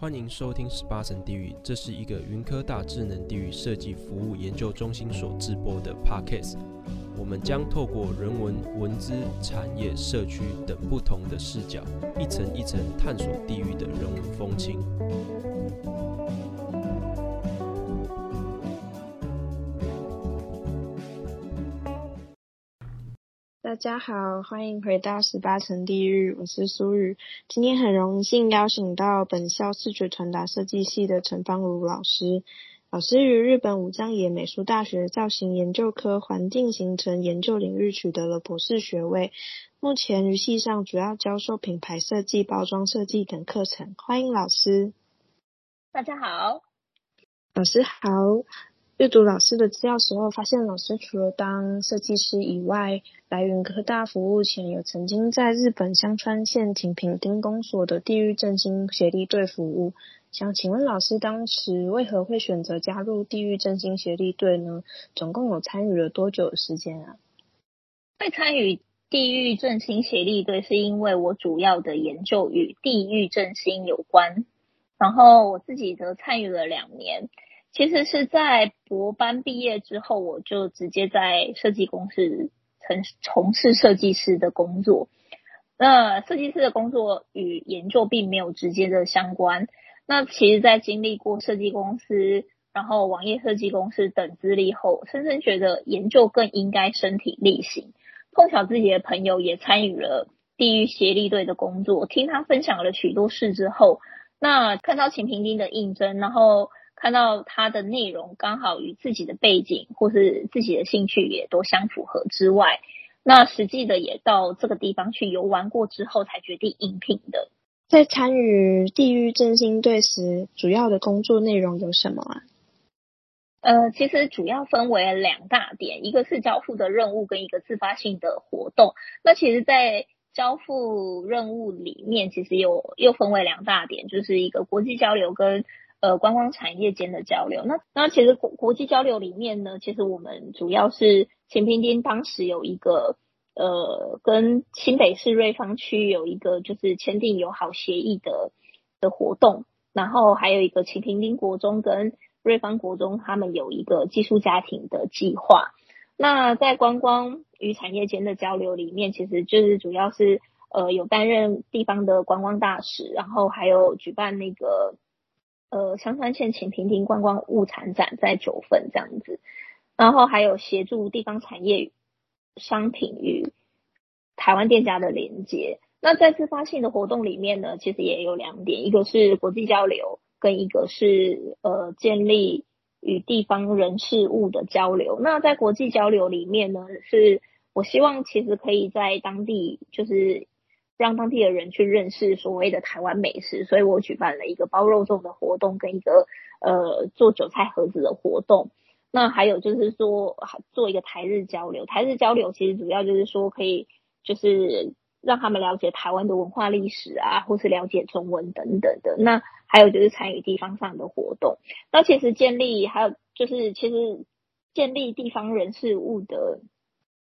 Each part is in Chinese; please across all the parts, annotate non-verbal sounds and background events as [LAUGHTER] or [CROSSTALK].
欢迎收听十八层地狱，这是一个云科大智能地域设计服务研究中心所制播的 Podcast。我们将透过人文、文资、产业、社区等不同的视角，一层一层探索地狱的人文风情。大家好，欢迎回到十八层地狱，我是苏雨。今天很荣幸邀请到本校视觉传达设计系的陈芳如老师。老师于日本武藏野美术大学造型研究科环境形成研究领域取得了博士学位，目前于系上主要教授品牌设计、包装设计等课程。欢迎老师。大家好，老师好。阅读老师的资料时候，发现老师除了当设计师以外，来云科大服务前，有曾经在日本香川县情平町公所的地域振兴协力队服务。想请问老师，当时为何会选择加入地域振兴协力队呢？总共有参与了多久的时间啊？会参与地域振兴协力队，是因为我主要的研究与地域振兴有关，然后我自己则参与了两年。其实是在博班毕业之后，我就直接在设计公司从从事设计师的工作。那设计师的工作与研究并没有直接的相关。那其实，在经历过设计公司、然后网页设计公司等资历后，深深觉得研究更应该身体力行。碰巧自己的朋友也参与了地域协力队的工作，听他分享了许多事之后，那看到秦平丁的应征，然后。看到它的内容刚好与自己的背景或是自己的兴趣也都相符合之外，那实际的也到这个地方去游玩过之后，才决定应聘的。在参与地域振兴队时，主要的工作内容有什么啊？呃，其实主要分为两大点，一个是交付的任务跟一个自发性的活动。那其实，在交付任务里面，其实有又分为两大点，就是一个国际交流跟。呃，观光产业间的交流，那那其实国国际交流里面呢，其实我们主要是情平町当时有一个呃，跟新北市瑞芳区有一个就是签订友好协议的的活动，然后还有一个情平町国中跟瑞芳国中他们有一个寄宿家庭的计划。那在观光与产业间的交流里面，其实就是主要是呃有担任地方的观光大使，然后还有举办那个。呃，香川县情平町观光物产展在九份这样子，然后还有协助地方产业商品与台湾店家的连接。那在自发性的活动里面呢，其实也有两点，一个是国际交流，跟一个是呃建立与地方人事物的交流。那在国际交流里面呢，是我希望其实可以在当地就是。让当地的人去认识所谓的台湾美食，所以我举办了一个包肉粽的活动，跟一个呃做韭菜盒子的活动。那还有就是说做一个台日交流，台日交流其实主要就是说可以就是让他们了解台湾的文化历史啊，或是了解中文等等的。那还有就是参与地方上的活动。那其实建立还有就是其实建立地方人事物的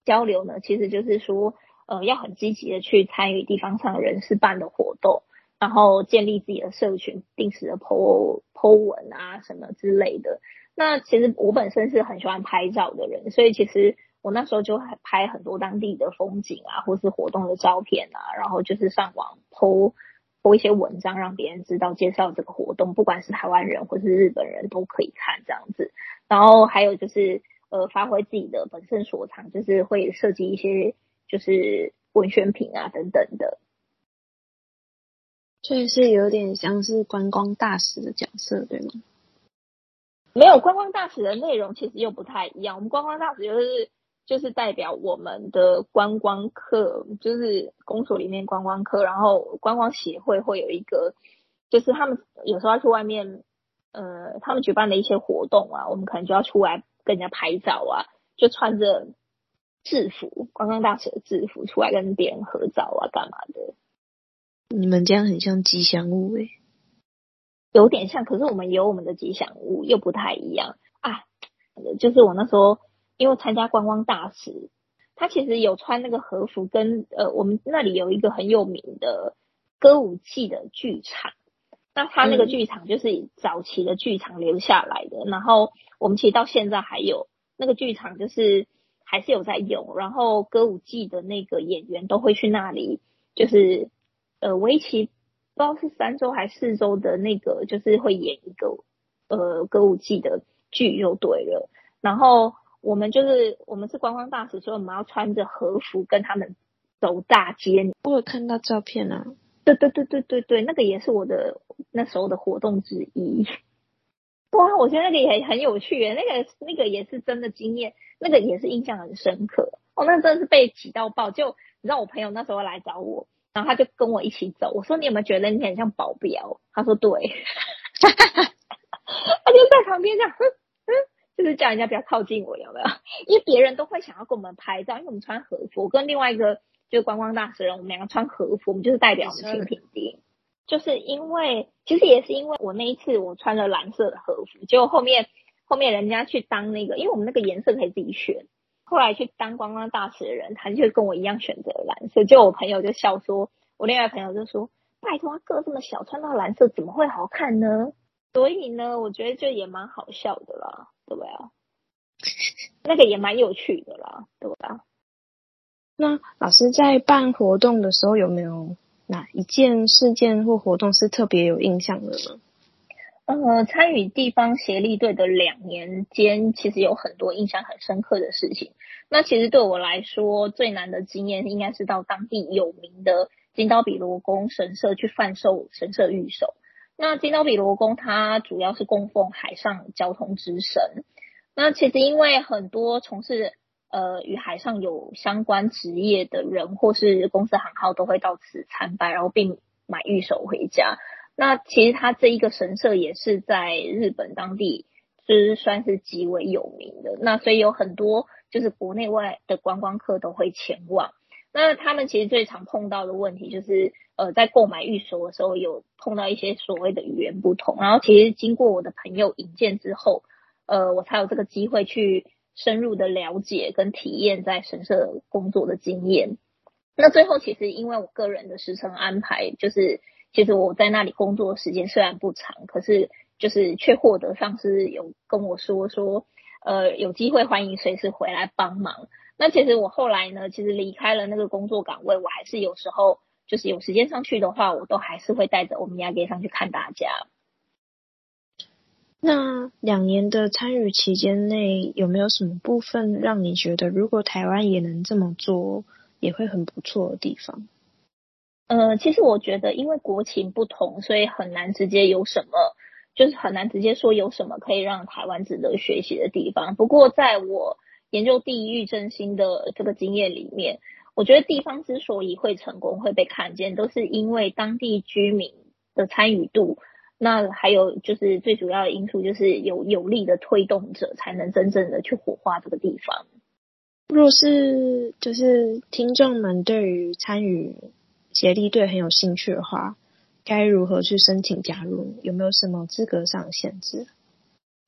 交流呢，其实就是说。呃，要很积极的去参与地方上人事办的活动，然后建立自己的社群，定时的 po po 文啊什么之类的。那其实我本身是很喜欢拍照的人，所以其实我那时候就拍很多当地的风景啊，或是活动的照片啊，然后就是上网 po po 一些文章，让别人知道介绍这个活动，不管是台湾人或是日本人都可以看这样子。然后还有就是呃，发挥自己的本身所长，就是会设计一些。就是文宣品啊等等的，确实是有点像是观光大使的角色，对吗？没有观光大使的内容其实又不太一样。我们观光大使就是就是代表我们的观光客，就是公所里面观光客，然后观光协会会有一个，就是他们有时候要去外面，呃，他们举办的一些活动啊，我们可能就要出来跟人家拍照啊，就穿着。制服，观光大使的制服出来跟别人合照啊，干嘛的？你们这样很像吉祥物诶、欸，有点像，可是我们有我们的吉祥物，又不太一样啊。就是我那时候因为参加观光大使，他其实有穿那个和服跟，跟呃，我们那里有一个很有名的歌舞伎的剧场，那他那个剧场就是早期的剧场留下来的，嗯、然后我们其实到现在还有那个剧场，就是还是有在用。然后歌舞伎的那个演员都会去那里，就是呃为期不知道是三周还是四周的那个，就是会演一个呃歌舞伎的剧就对了。然后我们就是我们是观光大使，所以我们要穿着和服跟他们走大街。我有看到照片啊。对对对对对对，那个也是我的那时候的活动之一。哇，我觉得那个也很有趣，那个那个也是真的经验，那个也是印象很深刻。哦，那真的是被挤到爆。就你知道，我朋友那时候来找我，然后他就跟我一起走。我说：“你有没有觉得你很像保镖？”他说：“对。[LAUGHS] ”他就在旁边这样，嗯，就是叫人家不要靠近我，有没有？[LAUGHS] 因为别人都会想要跟我们拍照，因为我们穿和服，我跟另外一个。就是观光大使人，我们两个穿和服，我们就是代表我们清平町。就是因为，其实也是因为我那一次我穿了蓝色的和服，结果后面后面人家去当那个，因为我们那个颜色可以自己选。后来去当观光大使的人，他就跟我一样选择了蓝色。就我朋友就笑说，我另外朋友就说：“拜托，他个这么小，穿到蓝色怎么会好看呢？”所以呢，我觉得就也蛮好笑的啦，对不对啊？[LAUGHS] 那个也蛮有趣的啦，对不对啊？那老师在办活动的时候，有没有哪一件事件或活动是特别有印象的呢？呃，参与地方协力队的两年间，其实有很多印象很深刻的事情。那其实对我来说，最难的经验应该是到当地有名的金刀比罗宫神社去贩售神社御守。那金刀比罗宫它主要是供奉海上交通之神。那其实因为很多从事呃，与海上有相关职业的人或是公司行号都会到此参拜，然后并买御守回家。那其实它这一个神社也是在日本当地，就是算是极为有名的。那所以有很多就是国内外的观光客都会前往。那他们其实最常碰到的问题就是，呃，在购买御守的时候有碰到一些所谓的语言不同。然后其实经过我的朋友引荐之后，呃，我才有这个机会去。深入的了解跟体验在神社工作的经验，那最后其实因为我个人的时程安排，就是其实我在那里工作时间虽然不长，可是就是却获得上司有跟我说说，呃，有机会欢迎随时回来帮忙。那其实我后来呢，其实离开了那个工作岗位，我还是有时候就是有时间上去的话，我都还是会带着我们亚给上去看大家。那两年的参与期间内，有没有什么部分让你觉得，如果台湾也能这么做，也会很不错的地方？呃，其实我觉得，因为国情不同，所以很难直接有什么，就是很难直接说有什么可以让台湾值得学习的地方。不过，在我研究地域振兴的这个经验里面，我觉得地方之所以会成功、会被看见，都是因为当地居民的参与度。那还有就是最主要的因素，就是有有力的推动者，才能真正的去火化这个地方。若是就是听众们对于参与协力队很有兴趣的话，该如何去申请加入？有没有什么资格上的限制？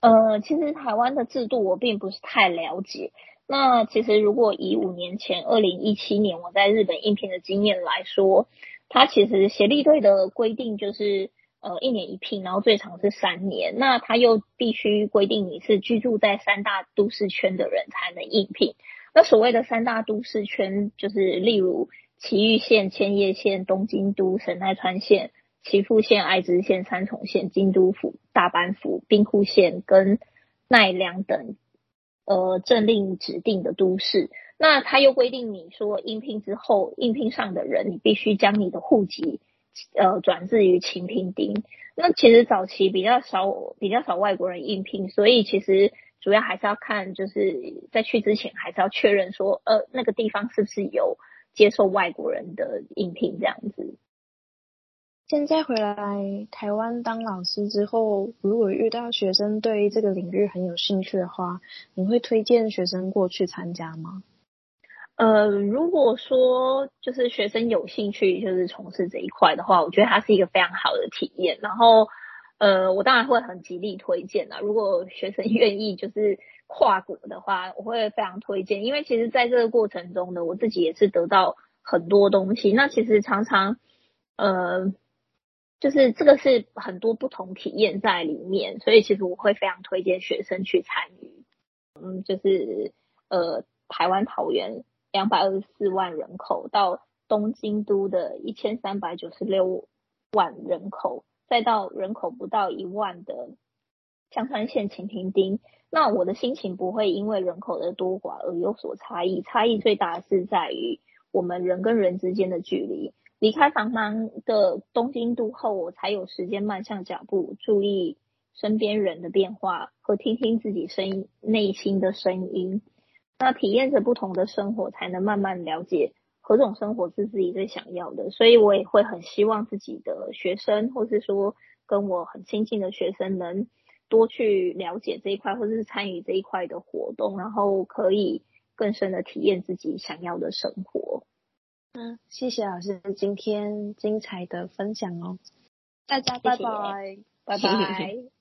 呃，其实台湾的制度我并不是太了解。那其实如果以五年前，二零一七年我在日本应聘的经验来说，它其实协力队的规定就是。呃，一年一聘，然后最长是三年。那他又必须规定你是居住在三大都市圈的人才能应聘。那所谓的三大都市圈，就是例如埼玉县、千叶县、东京都、神奈川县、岐阜县、爱知县、三重县、京都府、大阪府、兵库县跟奈良等呃政令指定的都市。那他又规定你说应聘之后，应聘上的人，你必须将你的户籍。呃，转至于清平町。那其实早期比较少，比较少外国人应聘，所以其实主要还是要看，就是在去之前还是要确认说，呃，那个地方是不是有接受外国人的应聘这样子。现在回来台湾当老师之后，如果遇到学生对这个领域很有兴趣的话，你会推荐学生过去参加吗？呃，如果说就是学生有兴趣就是从事这一块的话，我觉得它是一个非常好的体验。然后，呃，我当然会很极力推荐啦。如果学生 [LAUGHS] 愿意就是跨国的话，我会非常推荐。因为其实在这个过程中呢，我自己也是得到很多东西。那其实常常，呃，就是这个是很多不同体验在里面，所以其实我会非常推荐学生去参与。嗯，就是呃，台湾桃园两百二十四万人口到东京都的一千三百九十六万人口，再到人口不到一万的香川县晴亭町，那我的心情不会因为人口的多寡而有所差异，差异最大的是在于我们人跟人之间的距离。离开繁忙的东京都后，我才有时间慢下脚步，注意身边人的变化和听听自己声音内心的声音。那体验着不同的生活，才能慢慢了解何种生活是自己最想要的。所以我也会很希望自己的学生，或是说跟我很亲近的学生，能多去了解这一块，或者是参与这一块的活动，然后可以更深的体验自己想要的生活。嗯，谢谢老师今天精彩的分享哦，大家拜拜，拜拜。[LAUGHS]